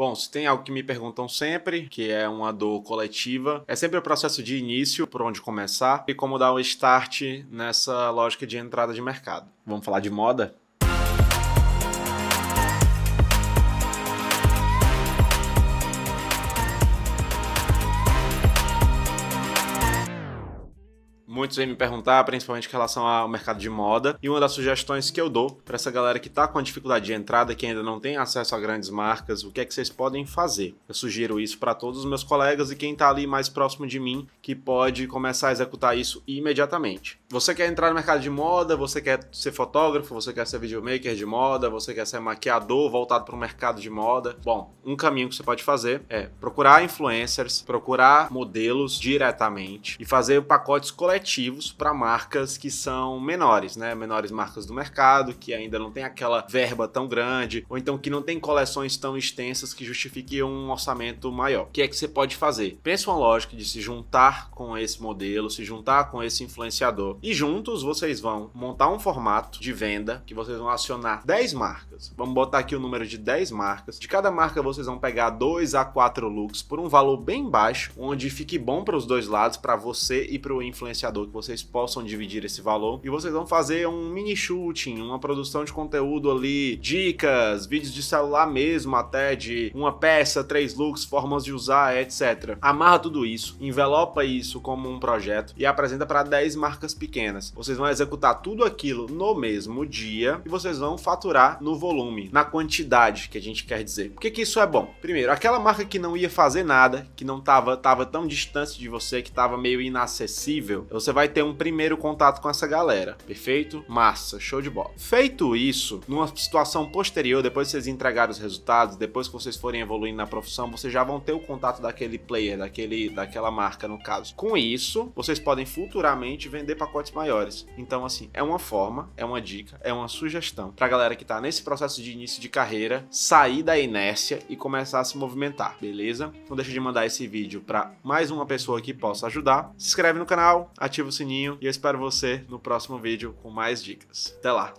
Bom, se tem algo que me perguntam sempre, que é uma dor coletiva, é sempre o processo de início, por onde começar e como dar o start nessa lógica de entrada de mercado. Vamos falar de moda? Muitos vêm me perguntar, principalmente em relação ao mercado de moda, e uma das sugestões que eu dou para essa galera que está com a dificuldade de entrada, que ainda não tem acesso a grandes marcas, o que é que vocês podem fazer? Eu sugiro isso para todos os meus colegas e quem está ali mais próximo de mim, que pode começar a executar isso imediatamente. Você quer entrar no mercado de moda, você quer ser fotógrafo, você quer ser videomaker de moda, você quer ser maquiador voltado para o mercado de moda. Bom, um caminho que você pode fazer é procurar influencers, procurar modelos diretamente e fazer pacotes coletivos para marcas que são menores, né? Menores marcas do mercado, que ainda não tem aquela verba tão grande, ou então que não tem coleções tão extensas que justifiquem um orçamento maior. O que é que você pode fazer? Pensa uma lógica de se juntar com esse modelo, se juntar com esse influenciador. E juntos vocês vão montar um formato de venda que vocês vão acionar 10 marcas. Vamos botar aqui o número de 10 marcas. De cada marca vocês vão pegar 2 a 4 looks por um valor bem baixo, onde fique bom para os dois lados, para você e para o influenciador que vocês possam dividir esse valor e vocês vão fazer um mini shooting, uma produção de conteúdo ali, dicas, vídeos de celular mesmo, até de uma peça, três looks, formas de usar, etc. Amarra tudo isso, envelopa isso como um projeto e apresenta para 10 marcas pequenas. Vocês vão executar tudo aquilo no mesmo dia e vocês vão faturar no volume, na quantidade que a gente quer dizer. Por que, que isso é bom? Primeiro, aquela marca que não ia fazer nada, que não tava, tava tão distante de você, que tava meio inacessível, você vai ter um primeiro contato com essa galera, perfeito? Massa, show de bola. Feito isso, numa situação posterior, depois que vocês entregarem os resultados, depois que vocês forem evoluindo na profissão, vocês já vão ter o contato daquele player, daquele, daquela marca no caso. Com isso, vocês podem futuramente vender pacotes maiores. Então, assim, é uma forma, é uma dica, é uma sugestão pra galera que tá nesse processo de início de carreira sair da inércia e começar a se movimentar, beleza? Não deixa de mandar esse vídeo para mais uma pessoa que possa ajudar. Se inscreve no canal, ativa o sininho e eu espero você no próximo vídeo com mais dicas. Até lá!